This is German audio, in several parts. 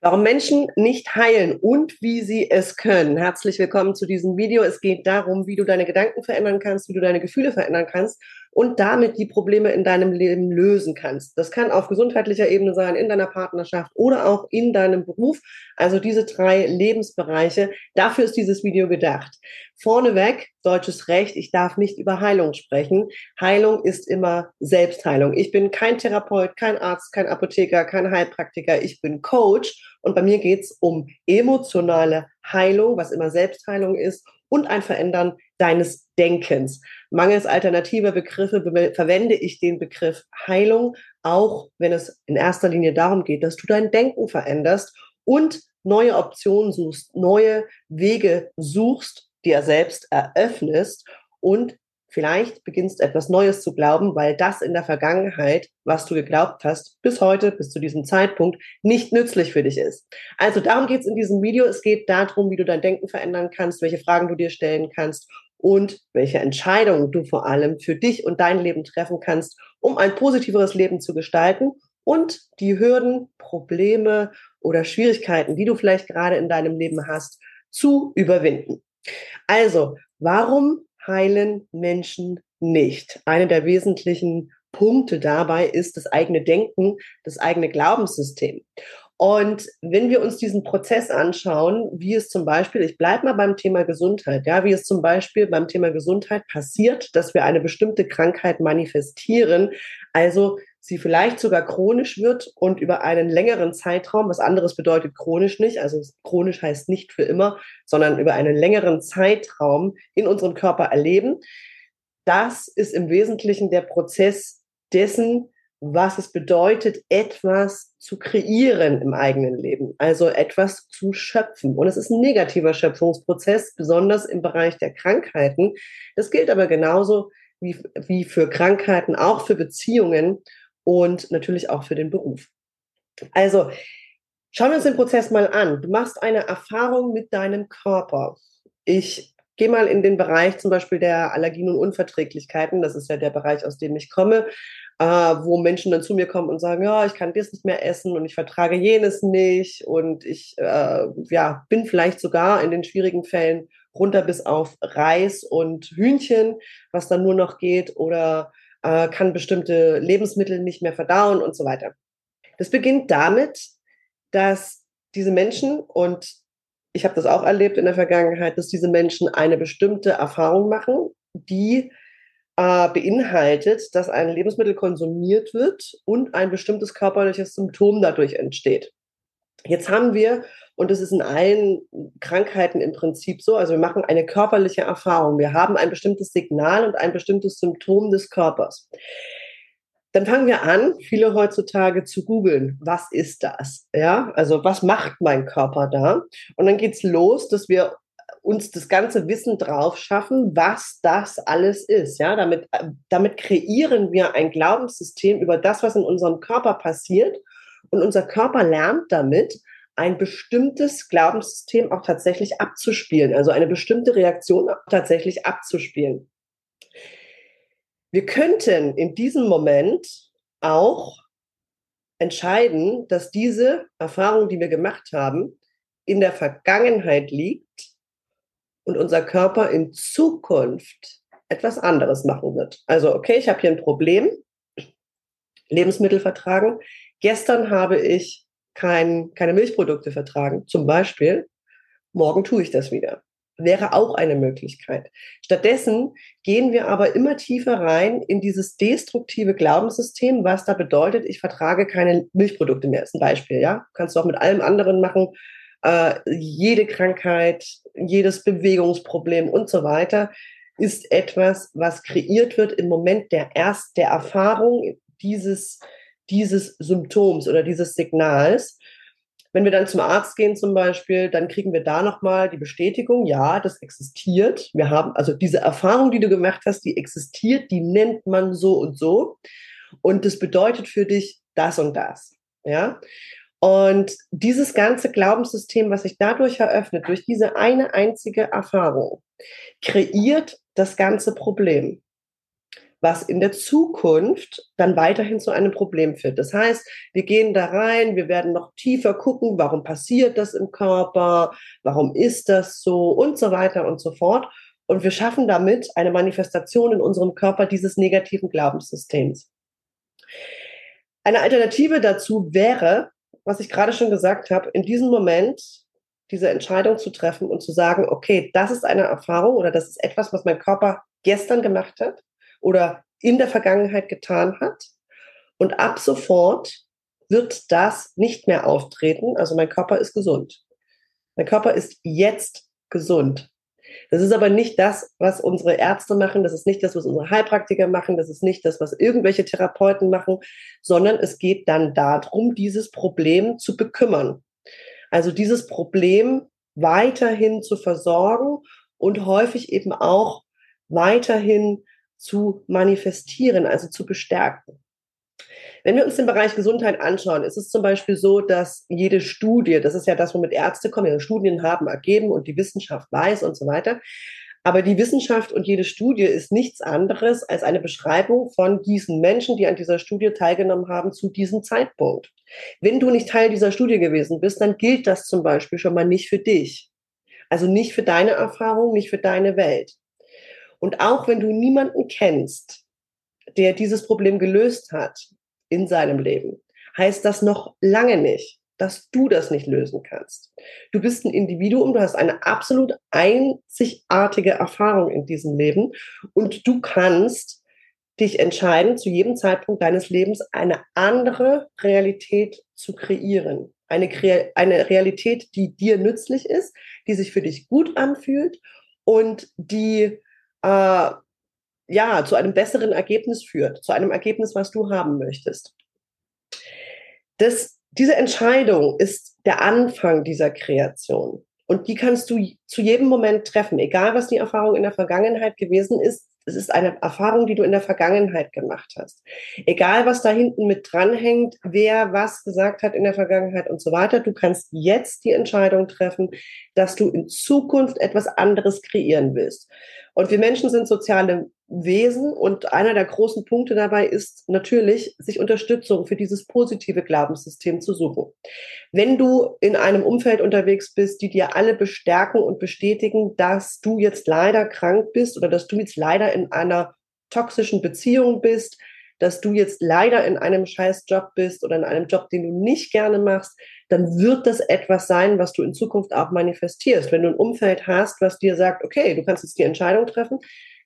Warum Menschen nicht heilen und wie sie es können. Herzlich willkommen zu diesem Video. Es geht darum, wie du deine Gedanken verändern kannst, wie du deine Gefühle verändern kannst und damit die Probleme in deinem Leben lösen kannst. Das kann auf gesundheitlicher Ebene sein, in deiner Partnerschaft oder auch in deinem Beruf. Also diese drei Lebensbereiche. Dafür ist dieses Video gedacht. Vorneweg, deutsches Recht, ich darf nicht über Heilung sprechen. Heilung ist immer Selbstheilung. Ich bin kein Therapeut, kein Arzt, kein Apotheker, kein Heilpraktiker. Ich bin Coach und bei mir geht es um emotionale Heilung, was immer Selbstheilung ist und ein Verändern deines Denkens. Mangels alternativer Begriffe verwende ich den Begriff Heilung, auch wenn es in erster Linie darum geht, dass du dein Denken veränderst und neue Optionen suchst, neue Wege suchst, dir selbst eröffnest und vielleicht beginnst etwas Neues zu glauben, weil das in der Vergangenheit, was du geglaubt hast, bis heute, bis zu diesem Zeitpunkt, nicht nützlich für dich ist. Also darum geht es in diesem Video. Es geht darum, wie du dein Denken verändern kannst, welche Fragen du dir stellen kannst und welche Entscheidungen du vor allem für dich und dein Leben treffen kannst, um ein positiveres Leben zu gestalten und die Hürden, Probleme oder Schwierigkeiten, die du vielleicht gerade in deinem Leben hast, zu überwinden. Also, warum heilen Menschen nicht? Eine der wesentlichen Punkte dabei ist das eigene Denken, das eigene Glaubenssystem. Und wenn wir uns diesen Prozess anschauen, wie es zum Beispiel, ich bleibe mal beim Thema Gesundheit, ja, wie es zum Beispiel beim Thema Gesundheit passiert, dass wir eine bestimmte Krankheit manifestieren, also sie vielleicht sogar chronisch wird und über einen längeren Zeitraum, was anderes bedeutet chronisch nicht, also chronisch heißt nicht für immer, sondern über einen längeren Zeitraum in unserem Körper erleben. Das ist im Wesentlichen der Prozess dessen, was es bedeutet, etwas zu kreieren im eigenen Leben, also etwas zu schöpfen. Und es ist ein negativer Schöpfungsprozess, besonders im Bereich der Krankheiten. Das gilt aber genauso wie, wie für Krankheiten, auch für Beziehungen und natürlich auch für den Beruf. Also schauen wir uns den Prozess mal an. Du machst eine Erfahrung mit deinem Körper. Ich gehe mal in den Bereich zum Beispiel der Allergien und Unverträglichkeiten. Das ist ja der Bereich, aus dem ich komme äh, wo Menschen dann zu mir kommen und sagen, ja, ich kann das nicht mehr essen und ich vertrage jenes nicht und ich äh, ja, bin vielleicht sogar in den schwierigen Fällen runter bis auf Reis und Hühnchen, was dann nur noch geht oder äh, kann bestimmte Lebensmittel nicht mehr verdauen und so weiter. Das beginnt damit, dass diese Menschen und ich habe das auch erlebt in der Vergangenheit, dass diese Menschen eine bestimmte Erfahrung machen, die äh, beinhaltet, dass ein Lebensmittel konsumiert wird und ein bestimmtes körperliches Symptom dadurch entsteht. Jetzt haben wir, und das ist in allen Krankheiten im Prinzip so, also wir machen eine körperliche Erfahrung. Wir haben ein bestimmtes Signal und ein bestimmtes Symptom des Körpers. Dann fangen wir an, viele heutzutage zu googeln, was ist das? Ja, also was macht mein Körper da? Und dann geht es los, dass wir uns das ganze Wissen drauf schaffen, was das alles ist. Ja, damit, äh, damit kreieren wir ein Glaubenssystem über das, was in unserem Körper passiert. Und unser Körper lernt damit, ein bestimmtes Glaubenssystem auch tatsächlich abzuspielen, also eine bestimmte Reaktion tatsächlich abzuspielen. Wir könnten in diesem Moment auch entscheiden, dass diese Erfahrung, die wir gemacht haben, in der Vergangenheit liegt und unser Körper in Zukunft etwas anderes machen wird. Also, okay, ich habe hier ein Problem, Lebensmittel vertragen. Gestern habe ich kein, keine Milchprodukte vertragen, zum Beispiel. Morgen tue ich das wieder. Wäre auch eine Möglichkeit. Stattdessen gehen wir aber immer tiefer rein in dieses destruktive Glaubenssystem, was da bedeutet, ich vertrage keine Milchprodukte mehr. Ist ein Beispiel, ja. Kannst du auch mit allem anderen machen äh, jede Krankheit, jedes Bewegungsproblem und so weiter ist etwas, was kreiert wird im Moment der erst der Erfahrung dieses, dieses Symptoms oder dieses Signals. Wenn wir dann zum Arzt gehen zum Beispiel, dann kriegen wir da nochmal die Bestätigung, ja, das existiert. Wir haben also diese Erfahrung, die du gemacht hast, die existiert, die nennt man so und so. Und das bedeutet für dich das und das. Ja. Und dieses ganze Glaubenssystem, was sich dadurch eröffnet, durch diese eine einzige Erfahrung, kreiert das ganze Problem. Was in der Zukunft dann weiterhin zu einem Problem führt. Das heißt, wir gehen da rein, wir werden noch tiefer gucken, warum passiert das im Körper, warum ist das so und so weiter und so fort. Und wir schaffen damit eine Manifestation in unserem Körper dieses negativen Glaubenssystems. Eine Alternative dazu wäre, was ich gerade schon gesagt habe, in diesem Moment diese Entscheidung zu treffen und zu sagen, okay, das ist eine Erfahrung oder das ist etwas, was mein Körper gestern gemacht hat oder in der Vergangenheit getan hat. Und ab sofort wird das nicht mehr auftreten. Also mein Körper ist gesund. Mein Körper ist jetzt gesund. Das ist aber nicht das, was unsere Ärzte machen, das ist nicht das, was unsere Heilpraktiker machen, das ist nicht das, was irgendwelche Therapeuten machen, sondern es geht dann darum, dieses Problem zu bekümmern. Also dieses Problem weiterhin zu versorgen und häufig eben auch weiterhin zu manifestieren, also zu bestärken. Wenn wir uns den Bereich Gesundheit anschauen, ist es zum Beispiel so, dass jede Studie, das ist ja das, womit Ärzte kommen, ja, Studien haben ergeben und die Wissenschaft weiß und so weiter. Aber die Wissenschaft und jede Studie ist nichts anderes als eine Beschreibung von diesen Menschen, die an dieser Studie teilgenommen haben, zu diesem Zeitpunkt. Wenn du nicht Teil dieser Studie gewesen bist, dann gilt das zum Beispiel schon mal nicht für dich. Also nicht für deine Erfahrung, nicht für deine Welt. Und auch wenn du niemanden kennst, der dieses Problem gelöst hat in seinem Leben, heißt das noch lange nicht, dass du das nicht lösen kannst. Du bist ein Individuum, du hast eine absolut einzigartige Erfahrung in diesem Leben und du kannst dich entscheiden, zu jedem Zeitpunkt deines Lebens eine andere Realität zu kreieren. Eine, eine Realität, die dir nützlich ist, die sich für dich gut anfühlt und die äh, ja zu einem besseren Ergebnis führt, zu einem Ergebnis, was du haben möchtest. Das, diese Entscheidung ist der Anfang dieser Kreation. Und die kannst du zu jedem Moment treffen, egal was die Erfahrung in der Vergangenheit gewesen ist. Es ist eine Erfahrung, die du in der Vergangenheit gemacht hast. Egal, was da hinten mit dranhängt, wer was gesagt hat in der Vergangenheit und so weiter. Du kannst jetzt die Entscheidung treffen, dass du in Zukunft etwas anderes kreieren willst. Und wir Menschen sind soziale Wesen und einer der großen Punkte dabei ist natürlich, sich Unterstützung für dieses positive Glaubenssystem zu suchen. Wenn du in einem Umfeld unterwegs bist, die dir alle bestärken und bestätigen, dass du jetzt leider krank bist oder dass du jetzt leider in einer toxischen Beziehung bist, dass du jetzt leider in einem scheiß Job bist oder in einem Job, den du nicht gerne machst, dann wird das etwas sein, was du in Zukunft auch manifestierst. Wenn du ein Umfeld hast, was dir sagt, okay, du kannst jetzt die Entscheidung treffen,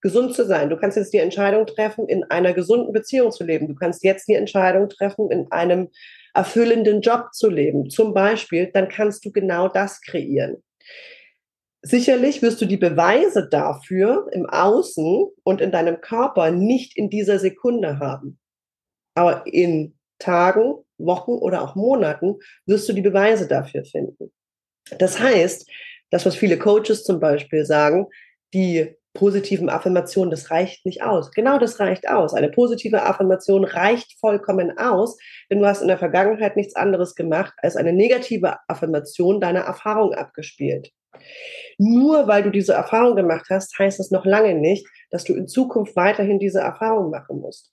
gesund zu sein. Du kannst jetzt die Entscheidung treffen, in einer gesunden Beziehung zu leben. Du kannst jetzt die Entscheidung treffen, in einem erfüllenden Job zu leben, zum Beispiel, dann kannst du genau das kreieren. Sicherlich wirst du die Beweise dafür im Außen und in deinem Körper nicht in dieser Sekunde haben. Aber in Tagen, Wochen oder auch Monaten wirst du die Beweise dafür finden. Das heißt, das, was viele Coaches zum Beispiel sagen, die positiven Affirmationen, das reicht nicht aus. Genau das reicht aus. Eine positive Affirmation reicht vollkommen aus, denn du hast in der Vergangenheit nichts anderes gemacht, als eine negative Affirmation deiner Erfahrung abgespielt. Nur weil du diese Erfahrung gemacht hast, heißt das noch lange nicht, dass du in Zukunft weiterhin diese Erfahrung machen musst.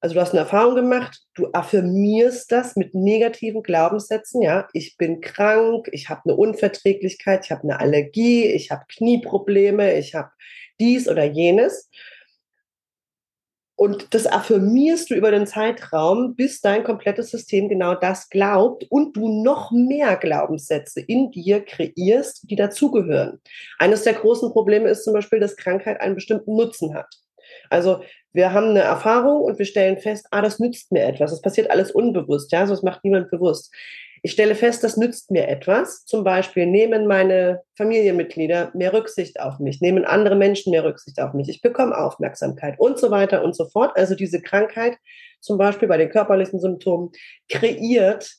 Also du hast eine Erfahrung gemacht, du affirmierst das mit negativen Glaubenssätzen, ja, ich bin krank, ich habe eine Unverträglichkeit, ich habe eine Allergie, ich habe Knieprobleme, ich habe dies oder jenes. Und das affirmierst du über den Zeitraum, bis dein komplettes System genau das glaubt und du noch mehr Glaubenssätze in dir kreierst, die dazugehören. Eines der großen Probleme ist zum Beispiel, dass Krankheit einen bestimmten Nutzen hat. Also wir haben eine Erfahrung und wir stellen fest, ah, das nützt mir etwas. Das passiert alles unbewusst, ja, so das macht niemand bewusst. Ich stelle fest, das nützt mir etwas. Zum Beispiel nehmen meine Familienmitglieder mehr Rücksicht auf mich, nehmen andere Menschen mehr Rücksicht auf mich, ich bekomme Aufmerksamkeit und so weiter und so fort. Also diese Krankheit, zum Beispiel bei den körperlichen Symptomen, kreiert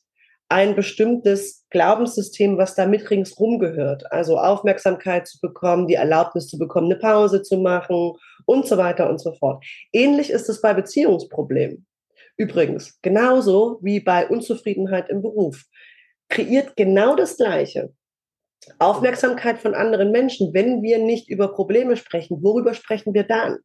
ein bestimmtes Glaubenssystem, was da mit ringsrum gehört. Also Aufmerksamkeit zu bekommen, die Erlaubnis zu bekommen, eine Pause zu machen und so weiter und so fort. Ähnlich ist es bei Beziehungsproblemen. Übrigens, genauso wie bei Unzufriedenheit im Beruf. Kreiert genau das Gleiche. Aufmerksamkeit von anderen Menschen. Wenn wir nicht über Probleme sprechen, worüber sprechen wir dann?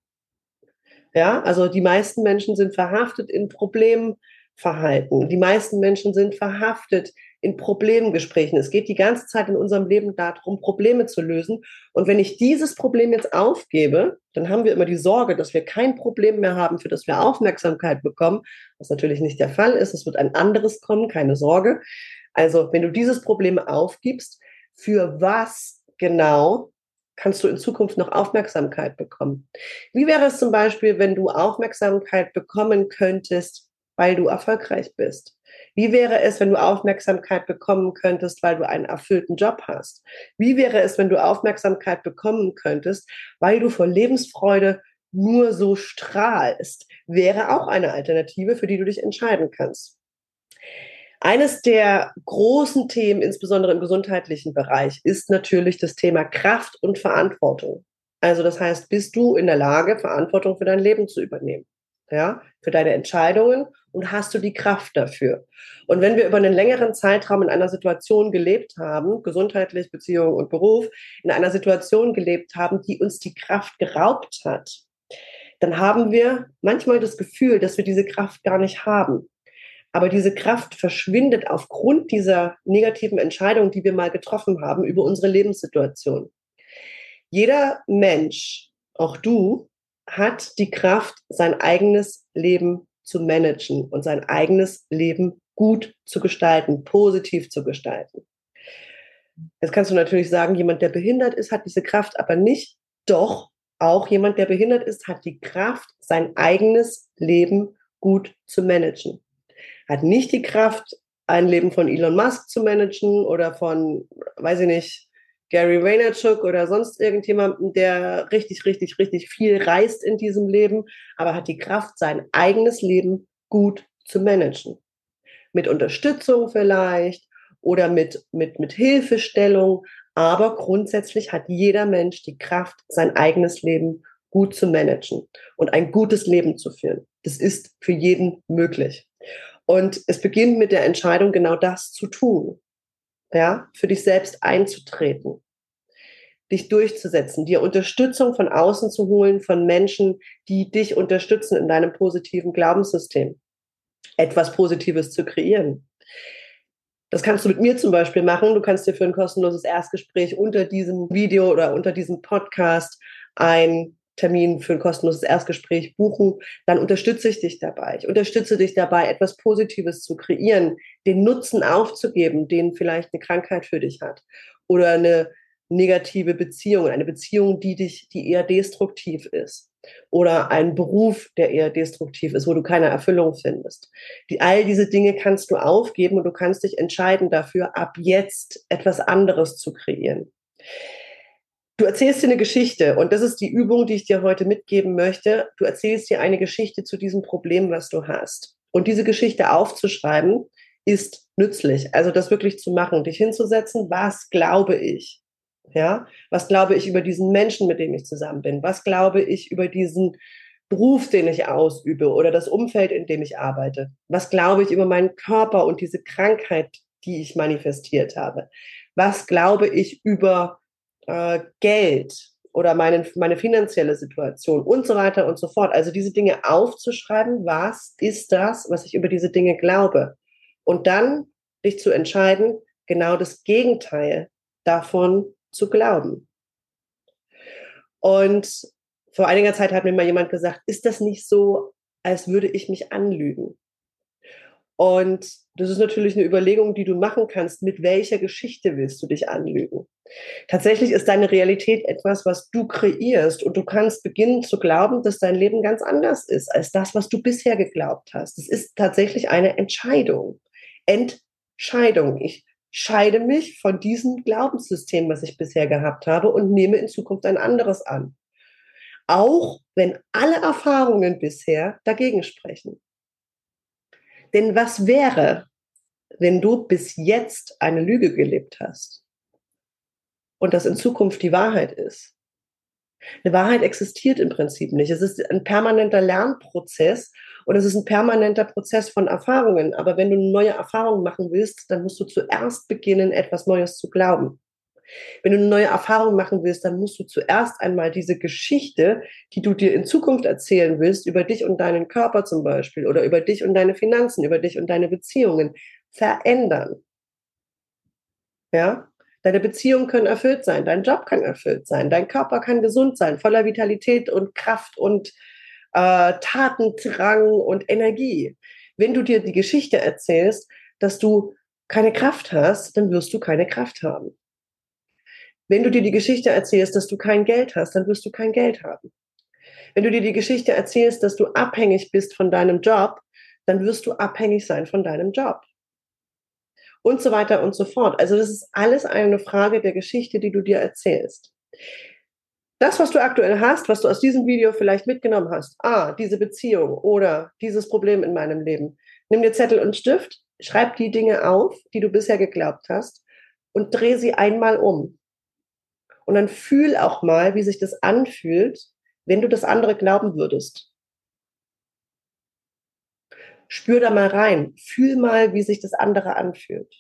Ja, also die meisten Menschen sind verhaftet in Problemverhalten. Die meisten Menschen sind verhaftet in Problemgesprächen. Es geht die ganze Zeit in unserem Leben darum, Probleme zu lösen. Und wenn ich dieses Problem jetzt aufgebe, dann haben wir immer die Sorge, dass wir kein Problem mehr haben, für das wir Aufmerksamkeit bekommen, was natürlich nicht der Fall ist. Es wird ein anderes kommen, keine Sorge. Also wenn du dieses Problem aufgibst, für was genau kannst du in Zukunft noch Aufmerksamkeit bekommen? Wie wäre es zum Beispiel, wenn du Aufmerksamkeit bekommen könntest, weil du erfolgreich bist? Wie wäre es, wenn du Aufmerksamkeit bekommen könntest, weil du einen erfüllten Job hast? Wie wäre es, wenn du Aufmerksamkeit bekommen könntest, weil du vor Lebensfreude nur so strahlst? Wäre auch eine Alternative, für die du dich entscheiden kannst. Eines der großen Themen, insbesondere im gesundheitlichen Bereich, ist natürlich das Thema Kraft und Verantwortung. Also das heißt, bist du in der Lage, Verantwortung für dein Leben zu übernehmen? Ja, für deine Entscheidungen und hast du die Kraft dafür? Und wenn wir über einen längeren Zeitraum in einer Situation gelebt haben, gesundheitlich, Beziehung und Beruf, in einer Situation gelebt haben, die uns die Kraft geraubt hat, dann haben wir manchmal das Gefühl, dass wir diese Kraft gar nicht haben. Aber diese Kraft verschwindet aufgrund dieser negativen Entscheidung, die wir mal getroffen haben über unsere Lebenssituation. Jeder Mensch, auch du, hat die Kraft, sein eigenes Leben zu managen und sein eigenes Leben gut zu gestalten, positiv zu gestalten. Jetzt kannst du natürlich sagen, jemand, der behindert ist, hat diese Kraft aber nicht. Doch auch jemand, der behindert ist, hat die Kraft, sein eigenes Leben gut zu managen hat nicht die Kraft, ein Leben von Elon Musk zu managen oder von, weiß ich nicht, Gary Vaynerchuk oder sonst irgendjemandem, der richtig, richtig, richtig viel reist in diesem Leben, aber hat die Kraft, sein eigenes Leben gut zu managen. Mit Unterstützung vielleicht oder mit, mit, mit Hilfestellung, aber grundsätzlich hat jeder Mensch die Kraft, sein eigenes Leben gut zu managen und ein gutes Leben zu führen. Das ist für jeden möglich. Und es beginnt mit der Entscheidung, genau das zu tun. Ja, für dich selbst einzutreten, dich durchzusetzen, dir Unterstützung von außen zu holen, von Menschen, die dich unterstützen in deinem positiven Glaubenssystem, etwas Positives zu kreieren. Das kannst du mit mir zum Beispiel machen. Du kannst dir für ein kostenloses Erstgespräch unter diesem Video oder unter diesem Podcast ein Termin für ein kostenloses Erstgespräch buchen, dann unterstütze ich dich dabei. Ich unterstütze dich dabei, etwas Positives zu kreieren, den Nutzen aufzugeben, den vielleicht eine Krankheit für dich hat oder eine negative Beziehung, eine Beziehung, die dich, die eher destruktiv ist oder ein Beruf, der eher destruktiv ist, wo du keine Erfüllung findest. Die, all diese Dinge kannst du aufgeben und du kannst dich entscheiden dafür, ab jetzt etwas anderes zu kreieren. Du erzählst dir eine Geschichte und das ist die Übung, die ich dir heute mitgeben möchte. Du erzählst dir eine Geschichte zu diesem Problem, was du hast. Und diese Geschichte aufzuschreiben ist nützlich. Also das wirklich zu machen, dich hinzusetzen, was glaube ich? Ja, was glaube ich über diesen Menschen, mit dem ich zusammen bin? Was glaube ich über diesen Beruf, den ich ausübe oder das Umfeld, in dem ich arbeite? Was glaube ich über meinen Körper und diese Krankheit, die ich manifestiert habe? Was glaube ich über äh, Geld oder meine, meine finanzielle Situation und so weiter und so fort. Also diese Dinge aufzuschreiben, was ist das, was ich über diese Dinge glaube? Und dann dich zu entscheiden, genau das Gegenteil davon zu glauben. Und vor einiger Zeit hat mir mal jemand gesagt, ist das nicht so, als würde ich mich anlügen? Und das ist natürlich eine Überlegung, die du machen kannst. Mit welcher Geschichte willst du dich anlügen? Tatsächlich ist deine Realität etwas, was du kreierst und du kannst beginnen zu glauben, dass dein Leben ganz anders ist als das, was du bisher geglaubt hast. Es ist tatsächlich eine Entscheidung. Entscheidung. Ich scheide mich von diesem Glaubenssystem, was ich bisher gehabt habe und nehme in Zukunft ein anderes an. Auch wenn alle Erfahrungen bisher dagegen sprechen. Denn was wäre, wenn du bis jetzt eine Lüge gelebt hast und das in Zukunft die Wahrheit ist? Eine Wahrheit existiert im Prinzip nicht. Es ist ein permanenter Lernprozess und es ist ein permanenter Prozess von Erfahrungen. Aber wenn du eine neue Erfahrung machen willst, dann musst du zuerst beginnen, etwas Neues zu glauben. Wenn du eine neue Erfahrung machen willst, dann musst du zuerst einmal diese Geschichte, die du dir in Zukunft erzählen willst, über dich und deinen Körper zum Beispiel oder über dich und deine Finanzen, über dich und deine Beziehungen, verändern. Ja? Deine Beziehungen können erfüllt sein, dein Job kann erfüllt sein, dein Körper kann gesund sein, voller Vitalität und Kraft und äh, Tatendrang und Energie. Wenn du dir die Geschichte erzählst, dass du keine Kraft hast, dann wirst du keine Kraft haben. Wenn du dir die Geschichte erzählst, dass du kein Geld hast, dann wirst du kein Geld haben. Wenn du dir die Geschichte erzählst, dass du abhängig bist von deinem Job, dann wirst du abhängig sein von deinem Job. Und so weiter und so fort. Also das ist alles eine Frage der Geschichte, die du dir erzählst. Das, was du aktuell hast, was du aus diesem Video vielleicht mitgenommen hast, ah, diese Beziehung oder dieses Problem in meinem Leben, nimm dir Zettel und Stift, schreib die Dinge auf, die du bisher geglaubt hast und dreh sie einmal um. Und dann fühl auch mal, wie sich das anfühlt, wenn du das andere glauben würdest. Spür da mal rein, fühl mal, wie sich das andere anfühlt.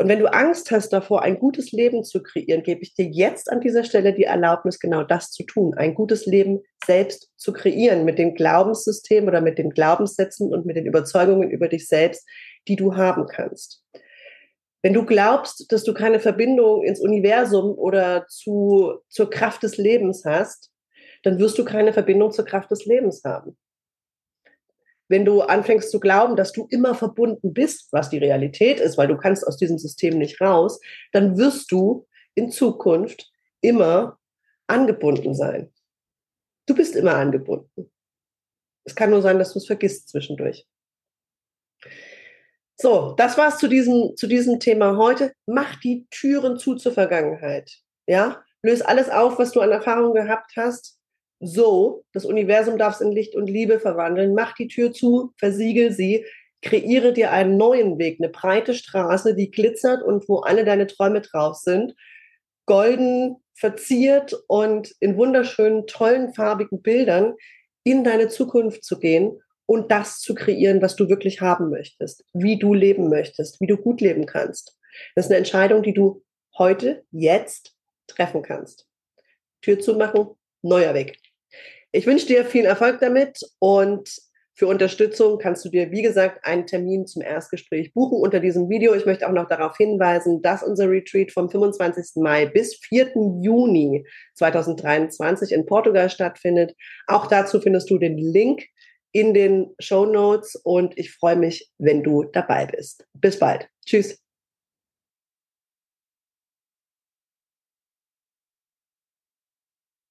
Und wenn du Angst hast davor, ein gutes Leben zu kreieren, gebe ich dir jetzt an dieser Stelle die Erlaubnis, genau das zu tun, ein gutes Leben selbst zu kreieren mit dem Glaubenssystem oder mit den Glaubenssätzen und mit den Überzeugungen über dich selbst, die du haben kannst. Wenn du glaubst, dass du keine Verbindung ins Universum oder zu, zur Kraft des Lebens hast, dann wirst du keine Verbindung zur Kraft des Lebens haben. Wenn du anfängst zu glauben, dass du immer verbunden bist, was die Realität ist, weil du kannst aus diesem System nicht raus, dann wirst du in Zukunft immer angebunden sein. Du bist immer angebunden. Es kann nur sein, dass du es vergisst zwischendurch. So, das war's zu diesem, zu diesem Thema heute. Mach die Türen zu zur Vergangenheit. Ja, löse alles auf, was du an Erfahrung gehabt hast. So, das Universum darf es in Licht und Liebe verwandeln. Mach die Tür zu, versiegel sie, kreiere dir einen neuen Weg, eine breite Straße, die glitzert und wo alle deine Träume drauf sind. Golden verziert und in wunderschönen, tollen, farbigen Bildern in deine Zukunft zu gehen und das zu kreieren, was du wirklich haben möchtest, wie du leben möchtest, wie du gut leben kannst. Das ist eine Entscheidung, die du heute, jetzt treffen kannst. Tür zu machen, neuer Weg. Ich wünsche dir viel Erfolg damit und für Unterstützung kannst du dir, wie gesagt, einen Termin zum Erstgespräch buchen unter diesem Video. Ich möchte auch noch darauf hinweisen, dass unser Retreat vom 25. Mai bis 4. Juni 2023 in Portugal stattfindet. Auch dazu findest du den Link in den Show Notes und ich freue mich, wenn du dabei bist. Bis bald. Tschüss.